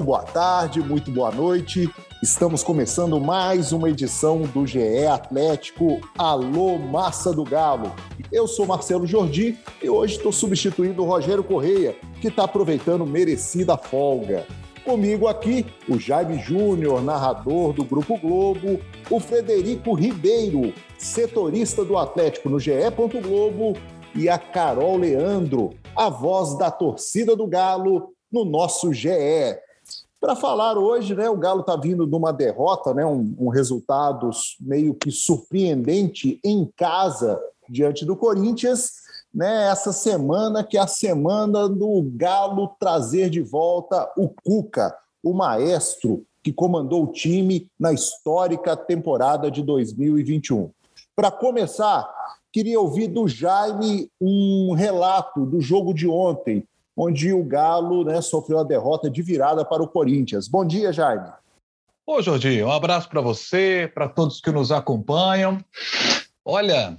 Muito boa tarde, muito boa noite. Estamos começando mais uma edição do GE Atlético Alô Massa do Galo. Eu sou Marcelo Jordi e hoje estou substituindo o Rogério Correia, que está aproveitando merecida folga. Comigo aqui, o Jaime Júnior, narrador do Grupo Globo, o Frederico Ribeiro, setorista do Atlético no GE. Globo, e a Carol Leandro, a voz da torcida do Galo no nosso GE. Para falar hoje, né, o Galo está vindo de uma derrota, né, um, um resultado meio que surpreendente em casa diante do Corinthians. Né, essa semana que é a semana do Galo trazer de volta o Cuca, o maestro que comandou o time na histórica temporada de 2021. Para começar, queria ouvir do Jaime um relato do jogo de ontem, onde o Galo né, sofreu a derrota de virada para o Corinthians. Bom dia, Jaime. Ô, Jordi, um abraço para você, para todos que nos acompanham. Olha,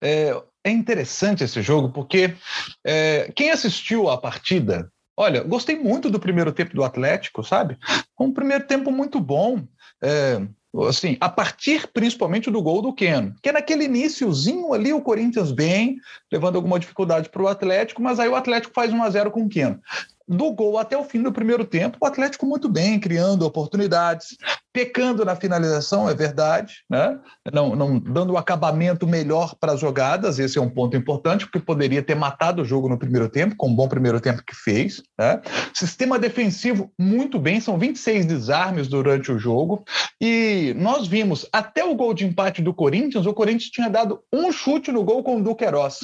é, é interessante esse jogo, porque é, quem assistiu à partida, olha, gostei muito do primeiro tempo do Atlético, sabe? Um primeiro tempo muito bom. É, assim, a partir principalmente do gol do Keno, que é naquele iníciozinho ali o Corinthians bem, levando alguma dificuldade para o Atlético, mas aí o Atlético faz 1 a 0 com o Keno do gol até o fim do primeiro tempo, o Atlético muito bem, criando oportunidades, pecando na finalização, é verdade, né? não, não dando um acabamento melhor para as jogadas, esse é um ponto importante, porque poderia ter matado o jogo no primeiro tempo, com um bom primeiro tempo que fez. Né? Sistema defensivo muito bem, são 26 desarmes durante o jogo, e nós vimos até o gol de empate do Corinthians, o Corinthians tinha dado um chute no gol com o Duqueiroz,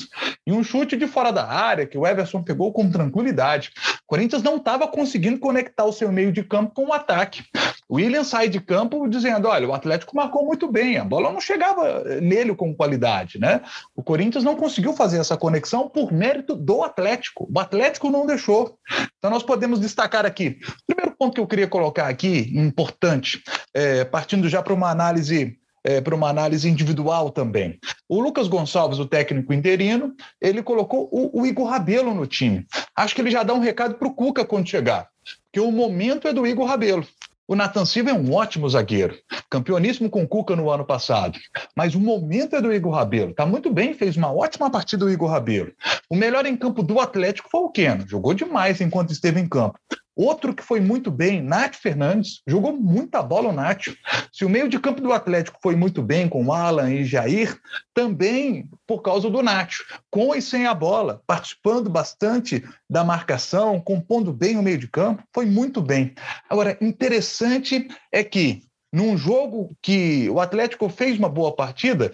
e um chute de fora da área, que o Everson pegou com tranquilidade. Corinthians não estava conseguindo conectar o seu meio de campo com o ataque. O William sai de campo dizendo: olha, o Atlético marcou muito bem, a bola não chegava nele com qualidade, né? O Corinthians não conseguiu fazer essa conexão por mérito do Atlético. O Atlético não deixou. Então nós podemos destacar aqui. O primeiro ponto que eu queria colocar aqui, importante, é, partindo já para uma análise é, para uma análise individual também. O Lucas Gonçalves, o técnico interino, ele colocou o, o Igor Rabelo no time. Acho que ele já dá um recado para o Cuca quando chegar, porque o momento é do Igor Rabelo. O Nathan Silva é um ótimo zagueiro, campeoníssimo com o Cuca no ano passado. Mas o momento é do Igor Rabelo. Está muito bem, fez uma ótima partida o Igor Rabelo. O melhor em campo do Atlético foi o Keno. Jogou demais enquanto esteve em campo. Outro que foi muito bem, Nath Fernandes, jogou muita bola o Nath. Se o meio de campo do Atlético foi muito bem com Alan e Jair, também por causa do Nath, com e sem a bola, participando bastante da marcação, compondo bem o meio de campo, foi muito bem. Agora, interessante é que num jogo que o Atlético fez uma boa partida,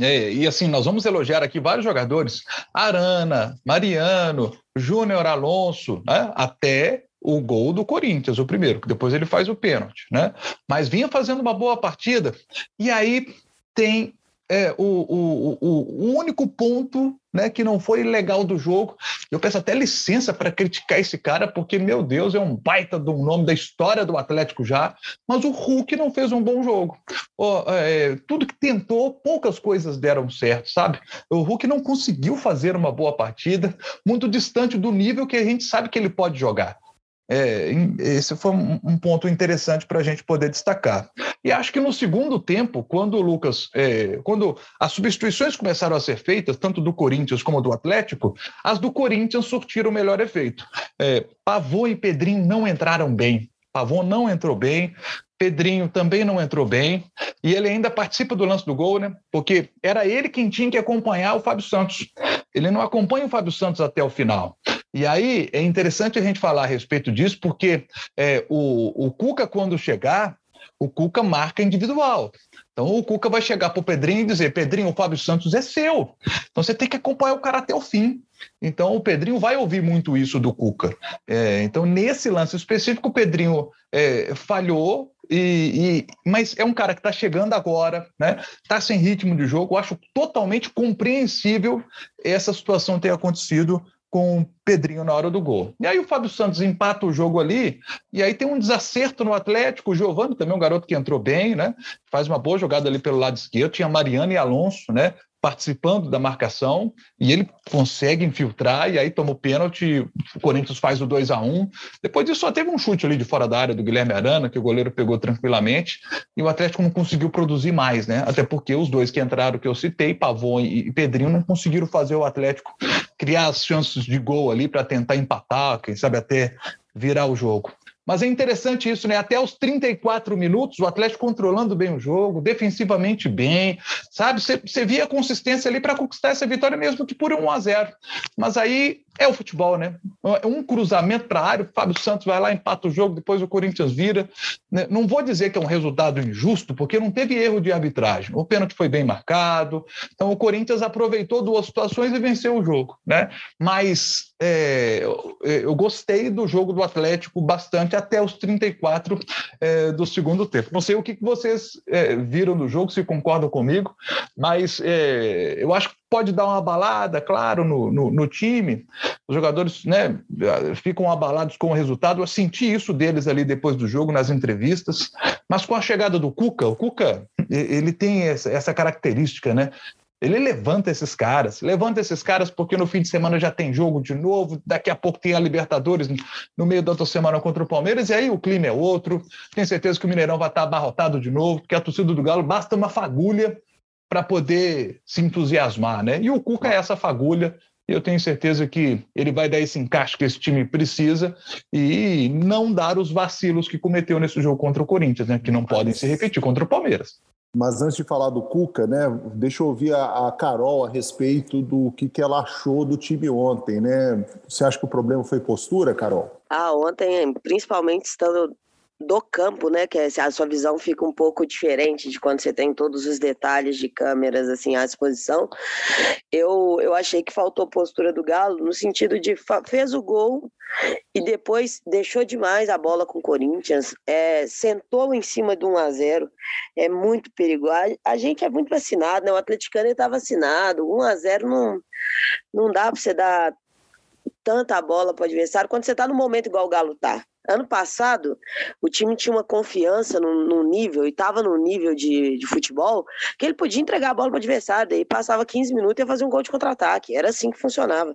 é, e assim, nós vamos elogiar aqui vários jogadores: Arana, Mariano, Júnior Alonso, né? até o gol do Corinthians, o primeiro, que depois ele faz o pênalti, né? Mas vinha fazendo uma boa partida, e aí tem é, o, o, o, único ponto né, que não foi legal do jogo. Eu peço até licença para criticar esse cara, porque, meu Deus, é um baita do nome da história do Atlético já, mas o Hulk não fez um bom jogo. Oh, é, tudo que tentou, poucas coisas deram certo, sabe? O Hulk não conseguiu fazer uma boa partida, muito distante do nível que a gente sabe que ele pode jogar. É, esse foi um, ponto interessante para a gente poder destacar. E acho que no segundo tempo, quando o Lucas, é, quando as substituições começaram a ser feitas, tanto do Corinthians como do Atlético, as do Corinthians surtiram o melhor efeito. É, Pavô e Pedrinho não entraram bem. Pavô não entrou bem, Pedrinho também não entrou bem, e ele ainda participa do lance do gol, né? Porque era ele quem tinha que acompanhar o Fábio Santos. Ele não acompanha o Fábio Santos até o final. E aí é interessante a gente falar a respeito disso, porque é, o, o Cuca, quando chegar, o Cuca marca individual. Então o Cuca vai chegar para o Pedrinho e dizer: Pedrinho, o Fábio Santos é seu. Então você tem que acompanhar o cara até o fim. Então o Pedrinho vai ouvir muito isso do Cuca. É, então, nesse lance específico, o Pedrinho é, falhou. E, e, mas é um cara que está chegando agora, né? Está sem ritmo de jogo. Eu acho totalmente compreensível essa situação ter acontecido com o Pedrinho na hora do gol. E aí o Fábio Santos empata o jogo ali, e aí tem um desacerto no Atlético, o Giovani também é um garoto que entrou bem, né? Faz uma boa jogada ali pelo lado esquerdo, tinha Mariano e Alonso, né? Participando da marcação e ele consegue infiltrar e aí toma o pênalti, o Corinthians faz o 2 a 1 Depois disso só teve um chute ali de fora da área do Guilherme Arana, que o goleiro pegou tranquilamente, e o Atlético não conseguiu produzir mais, né? Até porque os dois que entraram que eu citei, Pavon e Pedrinho, não conseguiram fazer o Atlético criar as chances de gol ali para tentar empatar, quem sabe até virar o jogo. Mas é interessante isso, né? Até os 34 minutos, o Atlético controlando bem o jogo, defensivamente bem, sabe? Você via consistência ali para conquistar essa vitória, mesmo que por 1 a 0 Mas aí é o futebol, né? É um cruzamento para a área, o Fábio Santos vai lá, empata o jogo, depois o Corinthians vira. Né? Não vou dizer que é um resultado injusto, porque não teve erro de arbitragem. O pênalti foi bem marcado, então o Corinthians aproveitou duas situações e venceu o jogo, né? Mas é, eu gostei do jogo do Atlético bastante até os 34 é, do segundo tempo. Não sei o que vocês é, viram do jogo, se concordam comigo, mas é, eu acho que pode dar uma balada, claro, no, no, no, time. Os jogadores né, ficam abalados com o resultado. Eu senti isso deles ali depois do jogo, nas entrevistas. Mas com a chegada do Cuca, o Cuca ele tem essa, essa característica, né? Ele levanta esses caras, levanta esses caras porque no fim de semana já tem jogo de novo, daqui a pouco tem a Libertadores no meio da outra semana contra o Palmeiras, e aí o clima é outro. Tenho certeza que o Mineirão vai estar abarrotado de novo, porque a torcida do Galo basta uma fagulha para poder se entusiasmar, né? E o Cuca é essa fagulha, e eu tenho certeza que ele vai dar esse encaixe que esse time precisa e não dar os vacilos que cometeu nesse jogo contra o Corinthians, né? Que não podem se repetir contra o Palmeiras. Mas antes de falar do Cuca, né, deixa eu ouvir a, a, Carol a respeito do que, que ela achou do time ontem, né? Você acha que o problema foi postura, Carol? Ah, ontem, principalmente estando do campo, né? Que é, a sua visão fica um pouco diferente de quando você tem todos os detalhes de câmeras assim à disposição. Eu, eu achei que faltou postura do Galo no sentido de fez o gol e depois deixou demais a bola com o Corinthians, é, sentou em cima do 1 a 0 é muito perigoso. A, gente é muito vacinado, né? O atleticano está vacinado, 1 a 0 não, não dá para você dar tanta bola para o adversário quando você está no momento igual o Galo tá. Ano passado, o time tinha uma confiança no, nível, e estava no nível de, de, futebol, que ele podia entregar a bola para o adversário, daí passava 15 minutos e ia fazer um gol de contra-ataque. Era assim que funcionava.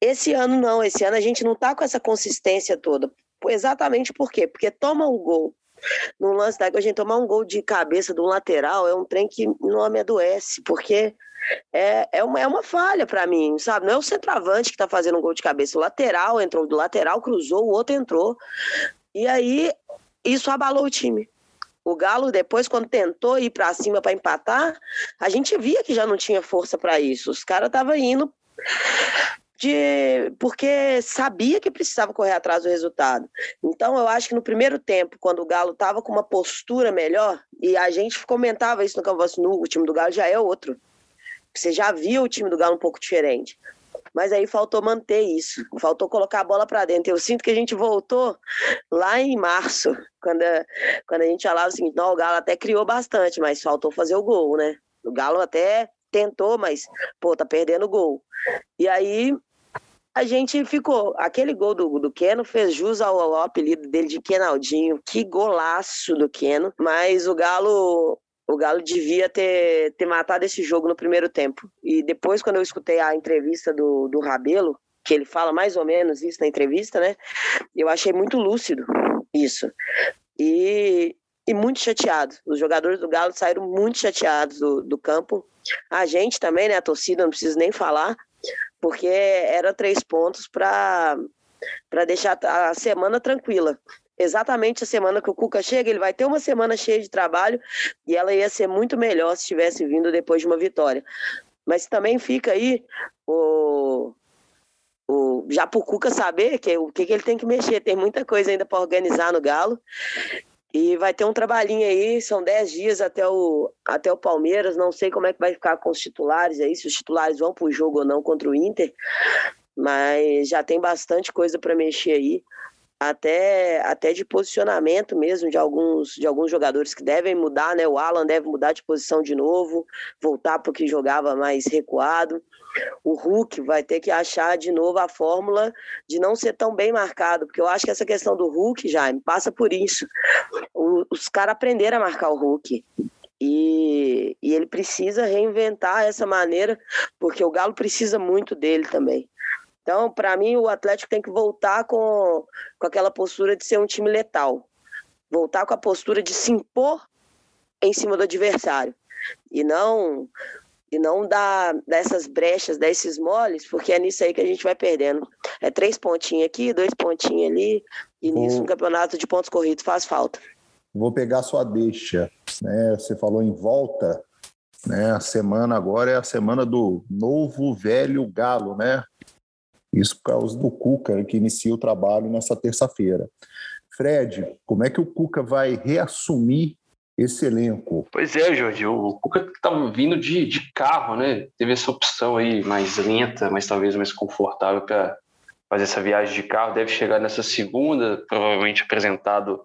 Esse ano não, esse ano a gente não está com essa consistência toda. Exatamente por quê? Porque toma um gol no lance da a gente tomar um gol de cabeça do lateral é um trem que não me adoece, porque é, é, uma, é uma falha para mim, sabe? Não é o centroavante que tá fazendo um gol de cabeça. O lateral entrou, do lateral cruzou, o outro entrou. E aí, isso abalou o time. O Galo, depois, quando tentou ir para cima para empatar, a gente via que já não tinha força para isso. Os caras estavam indo de porque sabia que precisava correr atrás do resultado. Então eu acho que no primeiro tempo, quando o Galo estava com uma postura melhor, e a gente comentava isso no Canvas Nu, o time do Galo já é outro. Você já viu o time do Galo um pouco diferente. Mas aí faltou manter isso, faltou colocar a bola para dentro. Eu sinto que a gente voltou lá em março, quando a, quando a gente falava assim, não, o Galo até criou bastante, mas faltou fazer o gol, né? O Galo até tentou, mas, pô, tá perdendo o gol. E aí a gente ficou. Aquele gol do, do Keno fez jus ao, ao apelido dele de Kenaldinho. Que golaço do Keno. Mas o Galo o Galo devia ter, ter matado esse jogo no primeiro tempo. E depois, quando eu escutei a entrevista do, do Rabelo, que ele fala mais ou menos isso na entrevista, né? Eu achei muito lúcido isso. E, e muito chateado. Os jogadores do Galo saíram muito chateados do, do campo. A gente também, né? A torcida, não preciso nem falar, porque era três pontos para deixar a semana tranquila exatamente a semana que o Cuca chega, ele vai ter uma semana cheia de trabalho e ela ia ser muito melhor se tivesse vindo depois de uma vitória. Mas também fica aí o, o já para o Cuca saber que, o que, que ele tem que mexer. Tem muita coisa ainda para organizar no Galo. E vai ter um trabalhinho aí, são 10 dias até o, até o Palmeiras. Não sei como é que vai ficar com os titulares aí, se os titulares vão para o jogo ou não contra o Inter. Mas já tem bastante coisa para mexer aí até, até de posicionamento mesmo de alguns, de alguns jogadores que devem mudar, né? O Alan deve mudar de posição de novo, voltar para o que jogava mais recuado. O Hulk vai ter que achar de novo a fórmula de não ser tão bem marcado, porque eu acho que essa questão do Hulk, Jaime, passa por isso. O, os caras aprenderam a marcar o Hulk. E, e ele precisa reinventar essa maneira, porque o Galo precisa muito dele também. Então, para mim, o Atlético tem que voltar com, com aquela postura de ser um time letal. Voltar com a postura de se impor em cima do adversário. E não e não dar dessas brechas, desses moles, porque é nisso aí que a gente vai perdendo. É três pontinhos aqui, dois pontinhos ali, e nisso um campeonato de pontos corridos faz falta. Vou pegar sua deixa. Né? Você falou em volta, né? A semana agora é a semana do novo velho galo, né? Isso por causa do Cuca, que inicia o trabalho nessa terça-feira. Fred, como é que o Cuca vai reassumir esse elenco? Pois é, Jorge, o Cuca estava vindo de, de carro, né? Teve essa opção aí mais lenta, mas talvez mais confortável para fazer essa viagem de carro. Deve chegar nessa segunda, provavelmente apresentado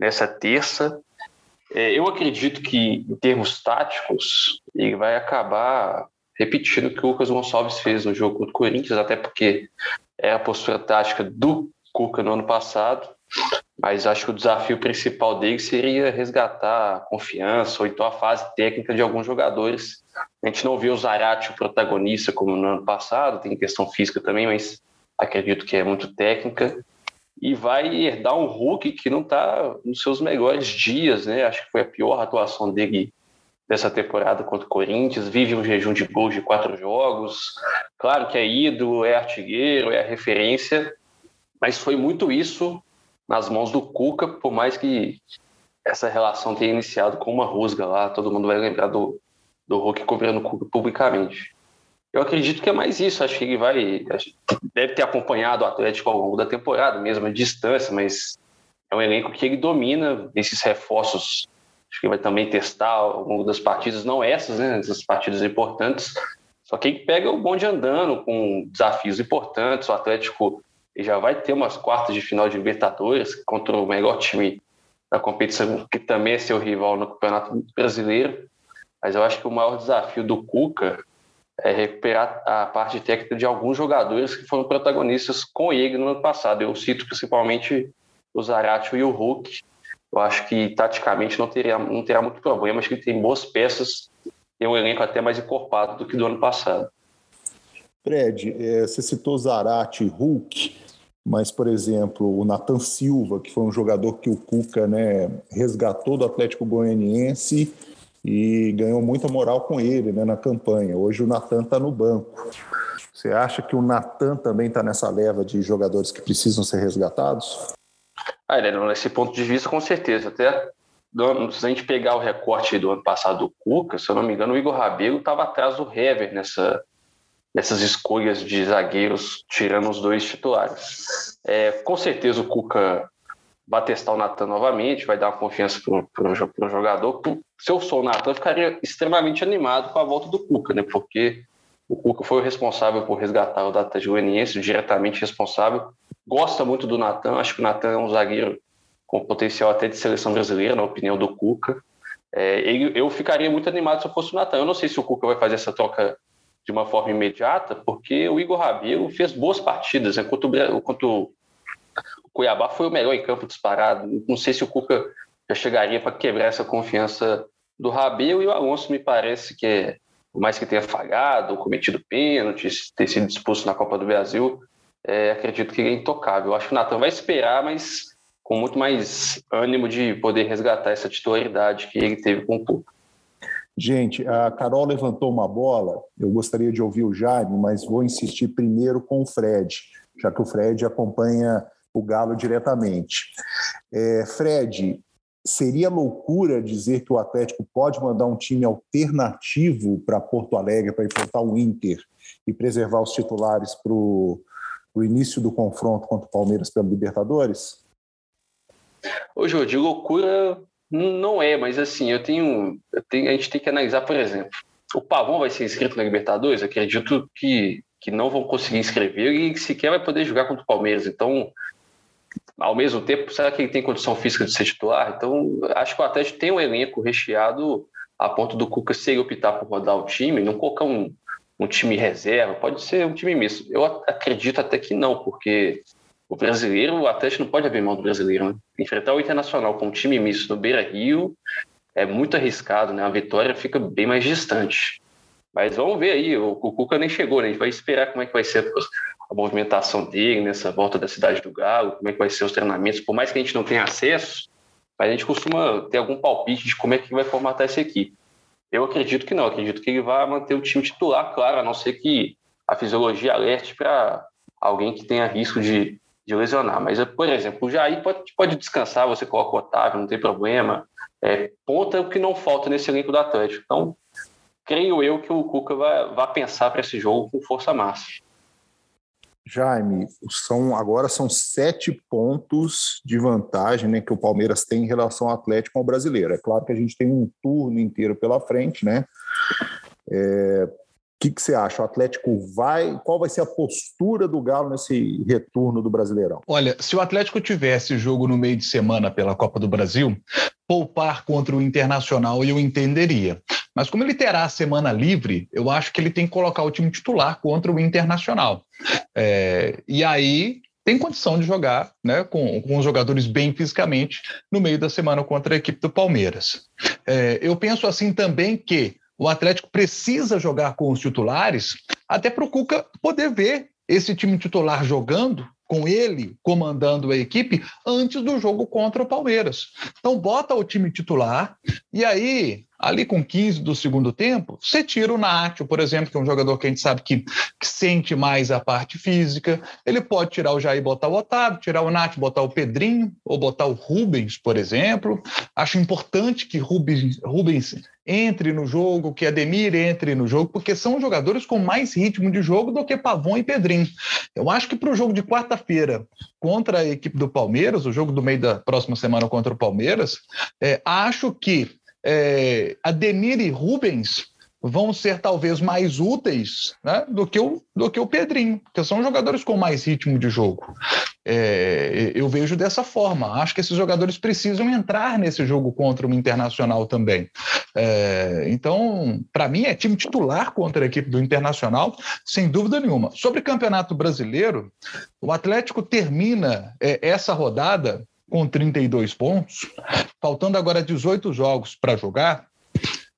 nessa terça. É, eu acredito que, em termos táticos, ele vai acabar repetindo o que o Lucas Gonçalves fez no jogo contra o Corinthians, até porque é a postura tática do Cuca no ano passado. Mas acho que o desafio principal dele seria resgatar a confiança ou então a fase técnica de alguns jogadores. A gente não viu o Zarate o protagonista como no ano passado, tem questão física também, mas acredito que é muito técnica. E vai herdar um Hulk que não está nos seus melhores dias, né? Acho que foi a pior atuação dele dessa temporada contra o Corinthians. Vive um jejum de gols de quatro jogos. Claro que é ídolo, é artilheiro, é a referência, mas foi muito isso nas mãos do Cuca, por mais que essa relação tenha iniciado com uma rusga lá, todo mundo vai lembrar do, do Hulk cobrando o Cuca publicamente. Eu acredito que é mais isso, acho que ele vai. Deve ter acompanhado o Atlético ao longo da temporada, mesmo a distância, mas é um elenco que ele domina esses reforços. Acho que vai também testar ao longo das partidas, não essas, né? Essas partidas importantes. Só que pega o bonde andando com desafios importantes. O Atlético já vai ter umas quartas de final de Libertadores contra o melhor time da competição, que também é seu rival no Campeonato Brasileiro. Mas eu acho que o maior desafio do Cuca é recuperar a parte técnica de alguns jogadores que foram protagonistas com ele no ano passado. Eu cito principalmente o Zaratio e o Hulk. Eu acho que taticamente não, teria, não terá muito problema, acho que tem boas peças e um elenco até mais encorpado do que do ano passado. Fred, é, você citou Zarate e Hulk mas, por exemplo, o Nathan Silva, que foi um jogador que o Cuca né, resgatou do Atlético Goianiense e ganhou muita moral com ele né, na campanha. Hoje o Nathan está no banco. Você acha que o Nathan também está nessa leva de jogadores que precisam ser resgatados? Ah, nesse ponto de vista, com certeza. Até se a gente pegar o recorte do ano passado do Cuca, se eu não me engano, o Igor Rabelo estava atrás do Hever nessa, nessas escolhas de zagueiros, tirando os dois titulares. É, com certeza o Cuca vai testar o Natan novamente, vai dar uma confiança para o jogador. Se eu sou o Natan, eu ficaria extremamente animado com a volta do Cuca, né? porque o Cuca foi o responsável por resgatar o Data Goianiense, diretamente responsável. Gosta muito do Natan, acho que o Natan é um zagueiro com potencial até de seleção brasileira, na opinião do Cuca. É, eu ficaria muito animado se eu fosse o Natan. Eu não sei se o Cuca vai fazer essa troca de uma forma imediata, porque o Igor Rabelo fez boas partidas. Enquanto o, o Cuiabá foi o melhor em campo disparado. Não sei se o Cuca já chegaria para quebrar essa confiança do Rabelo e o Alonso me parece que é, por mais que tenha falhado, cometido pênalti, ter sido expulso na Copa do Brasil, é, acredito que é intocável. Acho que o Natan vai esperar, mas com muito mais ânimo de poder resgatar essa titularidade que ele teve com o Cuca. Gente, a Carol levantou uma bola, eu gostaria de ouvir o Jaime, mas vou insistir primeiro com o Fred, já que o Fred acompanha o Galo diretamente. É, Fred, seria loucura dizer que o Atlético pode mandar um time alternativo para Porto Alegre para enfrentar o Inter e preservar os titulares para o início do confronto contra o Palmeiras pela Libertadores? Ô, Jô, de loucura não é, mas assim, eu tenho, eu tenho, a gente tem que analisar, por exemplo, o Pavão vai ser inscrito na Libertadores? Acredito que, que não vão conseguir inscrever e sequer vai poder jogar contra o Palmeiras. Então, ao mesmo tempo, será que ele tem condição física de ser titular? Então, acho que o Atlético tem um elenco recheado a ponto do Cuca, se ele optar por rodar o time, não colocar um, um time reserva, pode ser um time misto. Eu acredito até que não, porque o brasileiro, o Atlético não pode abrir mão do brasileiro. Né? Enfrentar o Internacional com um time misto no Beira Rio é muito arriscado, né? A vitória fica bem mais distante. Mas vamos ver aí, o, o Cuca nem chegou, né? A gente vai esperar como é que vai ser a movimentação dele nessa volta da cidade do Galo, como é que vai ser os treinamentos, por mais que a gente não tenha acesso, mas a gente costuma ter algum palpite de como é que vai formatar essa equipe. Eu acredito que não, acredito que ele vai manter o time titular, claro, a não ser que a fisiologia alerte para alguém que tenha risco de, de lesionar. Mas, por exemplo, o Jair pode, pode descansar, você coloca o Otávio, não tem problema. É, ponta é o que não falta nesse elenco do Atlético. Então, creio eu que o Cuca vai, vai pensar para esse jogo com força máxima. Jaime, são, agora são sete pontos de vantagem né, que o Palmeiras tem em relação ao Atlético ao brasileiro. É claro que a gente tem um turno inteiro pela frente, né? É, o que, que, você acha? O Atlético vai. Qual vai ser a postura do Galo nesse retorno do Brasileirão? Olha, se o Atlético tivesse jogo no meio de semana pela Copa do Brasil, poupar contra o Internacional eu entenderia. Mas como ele terá a semana livre, eu acho que ele tem que colocar o time titular contra o Internacional. É, e aí tem condição de jogar né, com, com os jogadores bem fisicamente no meio da semana contra a equipe do Palmeiras. É, eu penso assim também que o Atlético precisa jogar com os titulares até para o Cuca poder ver esse time titular jogando com ele comandando a equipe antes do jogo contra o Palmeiras. Então bota o time titular e aí ali com 15 do segundo tempo, você tira o Nacho, por exemplo, que é um jogador que a gente sabe que, que, sente mais a parte física. Ele pode tirar o Jair e botar o Otávio, tirar o Nacho, botar o Pedrinho, ou botar o Rubens, por exemplo. Acho importante que Rubens, Rubens entre no jogo, que Ademir entre no jogo, porque são jogadores com mais ritmo de jogo do que Pavon e Pedrinho. Eu acho que para o jogo de quarta-feira contra a equipe do Palmeiras, o jogo do meio da próxima semana contra o Palmeiras, é, acho que é, Ademir e Rubens vão ser talvez mais úteis né, do, que o, do que o Pedrinho, que são jogadores com mais ritmo de jogo. É, eu vejo dessa forma. Acho que esses jogadores precisam entrar nesse jogo contra o Internacional também. É, então, para mim, é time titular contra a equipe do Internacional, sem dúvida nenhuma. Sobre Campeonato Brasileiro, o Atlético termina é, essa rodada com 32 pontos, faltando agora 18 jogos para jogar,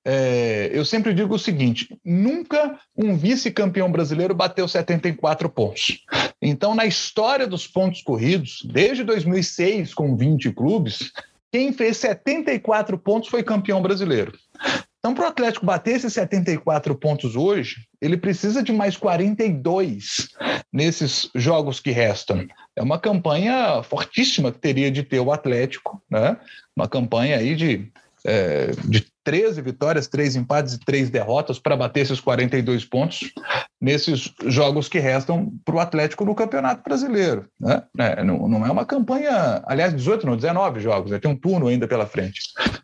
é, eu sempre digo o seguinte: nunca um vice-campeão brasileiro bateu 74 pontos. Então, na história dos pontos corridos, desde 2006, com 20 clubes, quem fez 74 pontos foi campeão brasileiro. Então, para o Atlético bater esses 74 pontos hoje, ele precisa de mais 42 nesses jogos que restam. É uma campanha fortíssima que teria de ter o Atlético, né? Uma campanha aí de, é, de 13 vitórias, 3 empates e 3 derrotas para bater esses 42 pontos nesses jogos que restam para o Atlético no Campeonato Brasileiro. Né? É, não, não, é uma campanha, aliás, 18, não, 19 jogos, né? tem um turno ainda pela frente.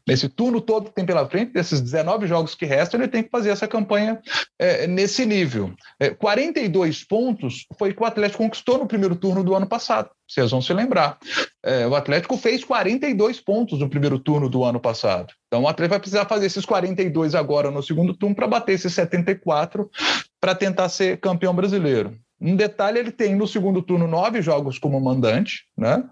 Nesse turno todo que tem pela frente, desses 19 jogos que restam, ele tem que fazer essa campanha é, nesse nível. É, 42 pontos foi que o Atlético conquistou no primeiro turno do ano passado, vocês vão se lembrar. É, o Atlético fez 42 pontos no primeiro turno do ano passado. Então o Atlético vai precisar fazer esses 42 agora no segundo turno para bater esses 74 para tentar ser campeão brasileiro. Um detalhe, ele tem no segundo turno nove jogos como mandante, né?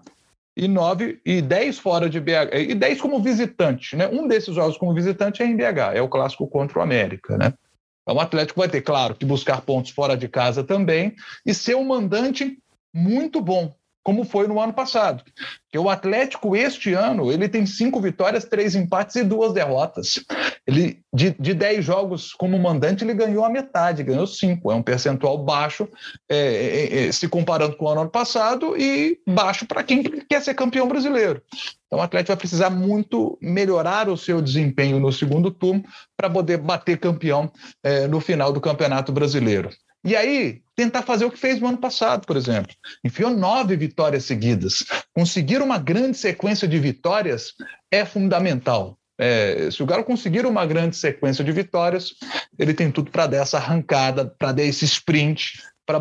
E nove e dez fora de BH, e dez como visitante, né? Um desses jogos como visitante é em BH, é o clássico contra o América, né? Então, o Atlético vai ter, claro, que buscar pontos fora de casa também e ser um mandante muito bom, como foi no ano passado. Porque o Atlético, este ano, ele tem cinco vitórias, três empates e duas derrotas. Ele, de, de dez jogos como mandante, ele ganhou a metade, ganhou cinco. É um percentual baixo, é, é, é, se comparando com o ano passado, e baixo para quem quer ser campeão brasileiro. Então, o Atlético vai precisar muito melhorar o seu desempenho no segundo turno para poder bater campeão é, no final do Campeonato Brasileiro. E aí, tentar fazer o que fez no ano passado, por exemplo. Enfiou nove vitórias seguidas. Conseguir uma grande sequência de vitórias é fundamental. É, se o Galo conseguir uma grande sequência de vitórias, ele tem tudo para dar essa arrancada, para dar esse sprint, para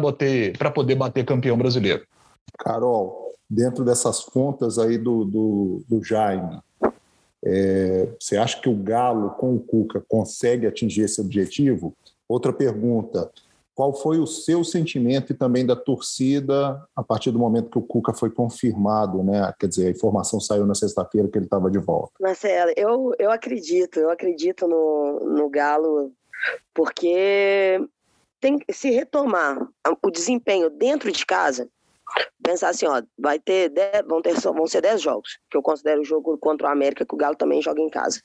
poder bater campeão brasileiro. Carol, dentro dessas contas aí do, do, do Jaime, é, você acha que o Galo com o Cuca consegue atingir esse objetivo? Outra pergunta: qual foi o seu sentimento e também da torcida a partir do momento que o Cuca foi confirmado, né? Quer dizer, a informação saiu na sexta-feira que ele estava de volta. Marcelo, eu, eu acredito, eu acredito no, no Galo, porque tem se retomar o desempenho dentro de casa, pensar assim, ó, vai ter dez, vão, ter, vão ser 10 jogos, que eu considero o jogo contra o América, que o Galo também joga em casa.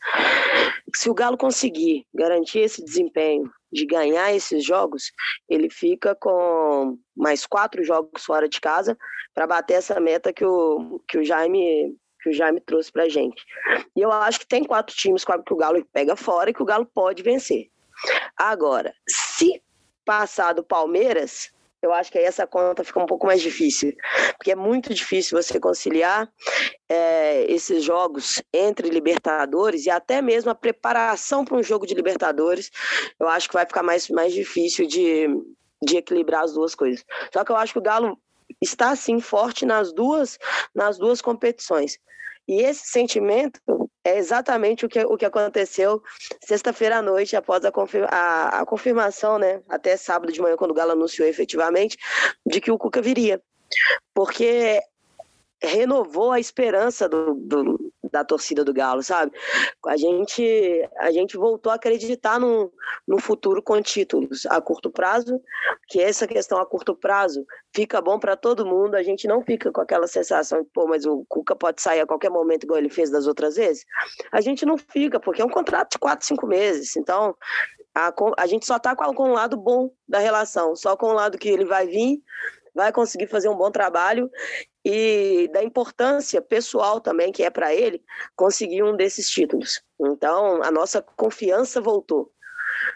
Se o Galo conseguir garantir esse desempenho de ganhar esses jogos, ele fica com mais quatro jogos fora de casa para bater essa meta que o, que o Jaime que o Jaime trouxe para gente. E eu acho que tem quatro times que o Galo pega fora e que o Galo pode vencer. Agora, se passar do Palmeiras, eu acho que aí essa conta fica um pouco mais difícil, porque é muito difícil você conciliar é, esses jogos entre Libertadores e até mesmo a preparação para um jogo de Libertadores. Eu acho que vai ficar mais, mais difícil de, de equilibrar as duas coisas. Só que eu acho que o Galo está assim forte nas duas nas duas competições. E esse sentimento é exatamente o que, o que aconteceu sexta-feira à noite, após a, confirma, a, a, confirmação, né, até sábado de manhã, quando o Galo anunciou efetivamente, de que o Cuca viria. Porque renovou a esperança do, do, da torcida do Galo, sabe? A gente, a gente voltou a acreditar no, no futuro com títulos a curto prazo, que essa questão a curto prazo fica bom para todo mundo, a gente não fica com aquela sensação de, pô, mas o Cuca pode sair a qualquer momento, igual ele fez das outras vezes. A gente não fica, porque é um contrato de quatro, cinco meses, então a, a gente só está com, com o lado bom da relação, só com o lado que ele vai vir vai conseguir fazer um bom trabalho e da importância pessoal também que é para ele conseguir um desses títulos. Então, a nossa confiança voltou.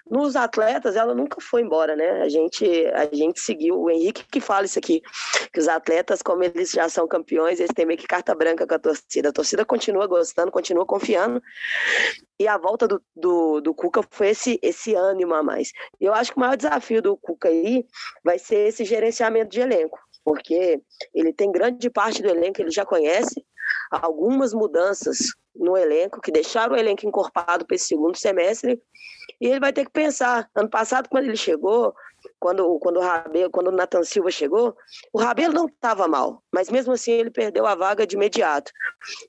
Nos atletas, ela nunca foi embora, né? A gente, a gente seguiu. O Henrique que fala isso aqui, que os atletas, como eles já são campeões, eles têm meio que carta branca com a torcida. A torcida continua gostando, continua confiando. E a volta do, do, do Cuca foi esse, esse ânimo a mais. Eu acho que o maior desafio do Cuca aí vai ser esse gerenciamento de elenco porque ele tem grande parte do elenco que ele já conhece, algumas mudanças no elenco que deixaram o elenco encorpado para esse segundo semestre, e ele vai ter que pensar. Ano passado, quando ele chegou, quando, quando o Rabelo, quando o Nathan Silva chegou, o Rabelo não estava mal, mas mesmo assim ele perdeu a vaga de imediato.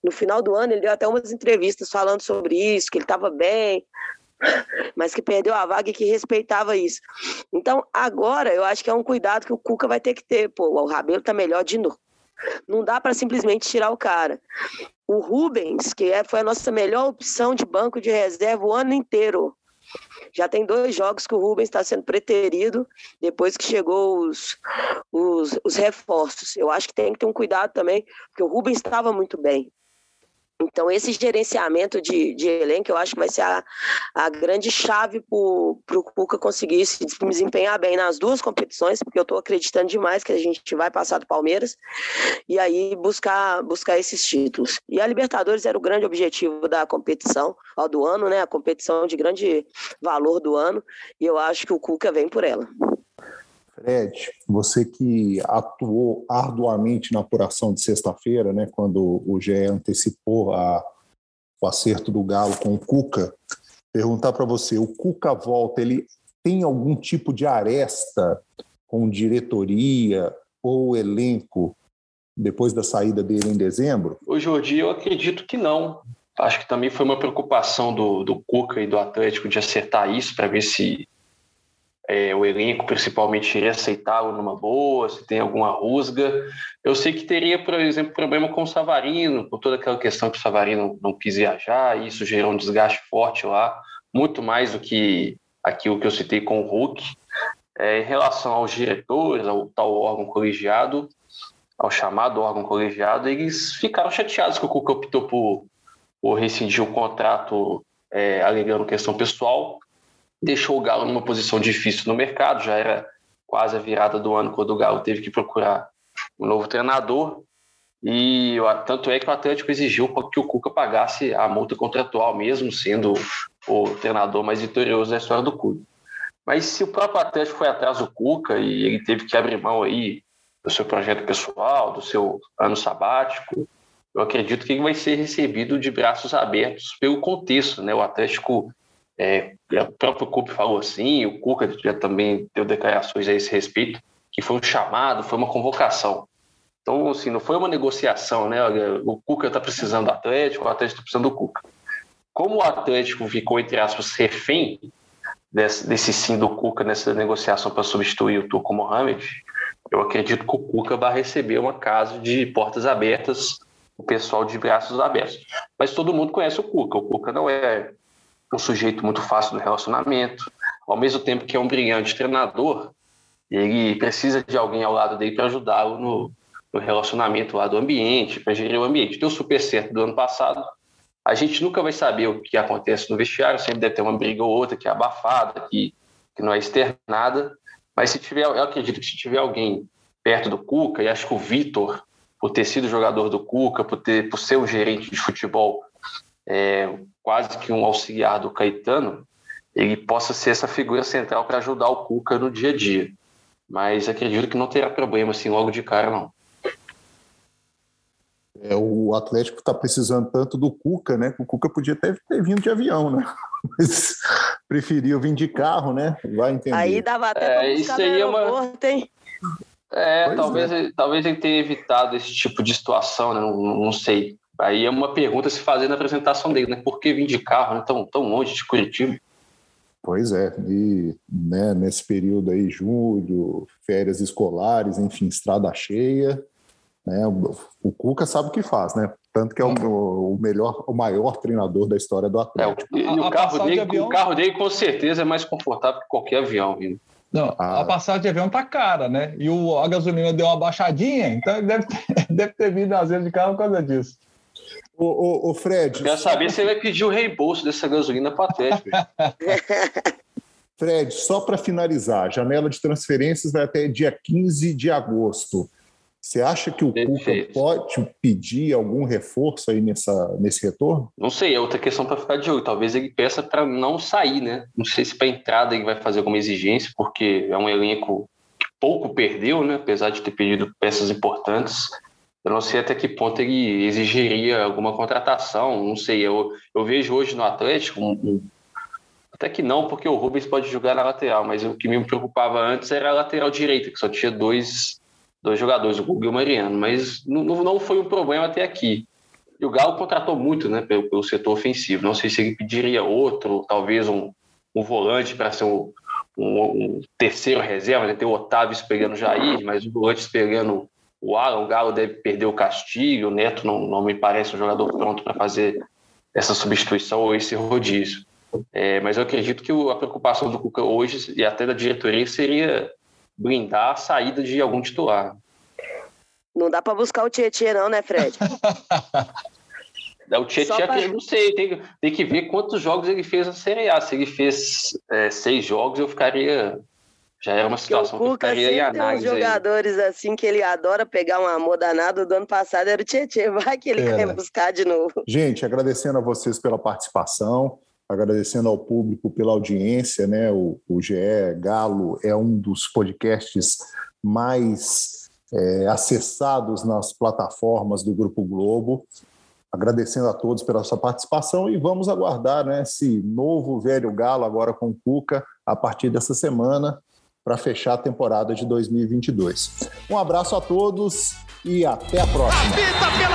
No final do ano, ele deu até umas entrevistas falando sobre isso, que ele estava bem, mas que perdeu a vaga e que respeitava isso. Então, agora, eu acho que é um cuidado que o Cuca vai ter que ter. Pô, o Rabelo tá melhor de novo. Não dá para simplesmente tirar o cara. O Rubens, que é, foi a nossa melhor opção de banco de reserva o ano inteiro. Já tem dois jogos que o Rubens está sendo preterido depois que chegou os, os, os reforços. Eu acho que tem que ter um cuidado também, porque o Rubens estava muito bem. Então, esse gerenciamento de, de elenco, eu acho que vai ser a, a grande chave para o Cuca conseguir se desempenhar bem nas duas competições, porque eu estou acreditando demais que a gente vai passar do Palmeiras e aí buscar, buscar esses títulos. E a Libertadores era o grande objetivo da competição, do ano, né? A competição de grande valor do ano, e eu acho que o Cuca vem por ela. Fred, você que atuou arduamente na apuração de sexta-feira, né, quando o GE antecipou a, o acerto do Galo com o Cuca, perguntar para você, o Cuca volta, ele tem algum tipo de aresta com diretoria ou elenco depois da saída dele em dezembro? O Jordi, eu acredito que não. Acho que também foi uma preocupação do, do Cuca e do Atlético de acertar isso para ver se é, o elenco principalmente aceitá-lo numa boa, se tem alguma rusga. Eu sei que teria, por exemplo, problema com o Savarino, por toda aquela questão que o Savarino não quis viajar, e isso gerou um desgaste forte lá, muito mais do que aquilo que eu citei com o Hulk. É, em relação aos diretores, ao tal órgão colegiado, ao chamado órgão colegiado, eles ficaram chateados que o Cuca optou por, por rescindir o contrato é, alegando questão pessoal, deixou o Galo numa posição difícil no mercado, já era quase a virada do ano quando o Galo teve que procurar um novo treinador. E tanto é que o Atlético exigiu que o Cuca pagasse a multa contratual, mesmo sendo o treinador mais vitorioso da história do clube. Mas se o próprio Atlético foi atrás do Cuca e ele teve que abrir mão aí do seu projeto pessoal, do seu ano sabático, eu acredito que ele vai ser recebido de braços abertos pelo contexto, né? O Atlético É, o próprio Cup falou assim, o Cuca já também deu declarações a esse respeito, que foi um chamado, foi uma convocação. Então, assim, não foi uma negociação, né? O Cuca está precisando do Atlético, o Atlético está precisando do Cuca. Como o Atlético ficou, entre aspas, refém desse, desse sim do Cuca nessa negociação para substituir o Turco Mohamed, eu acredito que o Cuca vai receber uma casa de portas abertas, o pessoal de braços abertos. Mas todo mundo conhece o Cuca. O Cuca não é um sujeito muito fácil no relacionamento. Ao mesmo tempo que é um brilhante treinador, ele precisa de alguém ao lado dele para ajudá-lo no, no, relacionamento lá do ambiente, para gerir o ambiente. Deu super certo do ano passado. A gente nunca vai saber o que acontece no vestiário, sempre deve ter uma briga ou outra que é abafada, que, que não é externada. Mas se tiver, eu acredito que se tiver alguém perto do Cuca, e acho que o Vitor, por ter sido jogador do Cuca, por, ter, por ser um gerente de futebol, é, quase que um auxiliar do Caetano, ele possa ser essa figura central para ajudar o Cuca no dia a dia. Mas acredito que não terá problema assim logo de cara, não. É, o Atlético está precisando tanto do Cuca, né? O Cuca podia até ter vindo de avião, né? Mas preferiu vir de carro, né? Vai entender. Aí dava até é, para buscar isso no aeroporto, uma... hein? É, talvez, é. talvez ele tenha evitado esse tipo de situação, né? Não, não, sei. Aí é uma pergunta se fazer na apresentação dele, né? Por que vir de carro, né? Tão, tão longe de Curitiba? Pois é, e né, nesse período aí, julho, férias escolares, enfim, estrada cheia, né, o, o Cuca sabe o que faz, né? Tanto que é o, o melhor, o maior treinador da história do Atlético. É, e o, carro dele, de avião... o carro dele com certeza é mais confortável que qualquer avião, viu? Não, ah. a passagem de avião tá cara, né? E o, a gasolina deu uma baixadinha, então deve ter, deve ter vindo às vezes de carro por causa disso. O, o, o Fred. Eu quero saber se ele vai pedir o reembolso dessa gasolina patética. Fred, só para finalizar, a janela de transferências vai até dia 15 de agosto. Você acha que o Perfeito. Cuca pode pedir algum reforço aí nessa, nesse retorno? Não sei, é outra questão para ficar de olho. Talvez ele peça para não sair, né? Não sei se para entrada ele vai fazer alguma exigência, porque é um elenco que pouco perdeu, né? Apesar de ter pedido peças importantes. Eu não sei até que ponto ele exigiria alguma contratação, não sei. Eu, eu vejo hoje no Atlético, um, até que não, porque o Rubens pode jogar na lateral, mas o que me preocupava antes era a lateral direita, que só tinha dois, dois jogadores, o Google e o Mariano, mas não, não foi um problema até aqui. E o Galo contratou muito né, pelo, pelo setor ofensivo. Não sei se ele pediria outro, talvez um, um volante para ser um, um, um, terceiro reserva, né? ter o Otávio pegando o Jair, mas o volante pegando o Alan, o Galo deve perder o Castilho, o Neto não, não me parece um jogador pronto para fazer essa substituição ou esse rodízio. É, mas eu acredito que a preocupação do Cuca hoje e até da diretoria seria blindar a saída de algum titular. Não dá para buscar o Tietchan não, né, Fred? o Tietchan, pra... eu não sei, tem, tem que ver quantos jogos ele fez na Série A. Se ele fez é, seis jogos, eu ficaria já era uma situação que, o Cuca que eu ficaria em análise. Tem uns jogadores aí. assim que ele adora pegar um amor danado. Do ano passado era o Tietchan, vai que ele é. quer buscar de novo. Gente, agradecendo a vocês pela participação, agradecendo ao público pela audiência, né? O, o GE Galo é um dos podcasts mais é, acessados nas plataformas do Grupo Globo. Agradecendo a todos pela sua participação e vamos aguardar né, esse novo velho Galo agora com o Cuca a partir dessa semana para fechar a temporada de 2022. Um abraço a todos e até a próxima.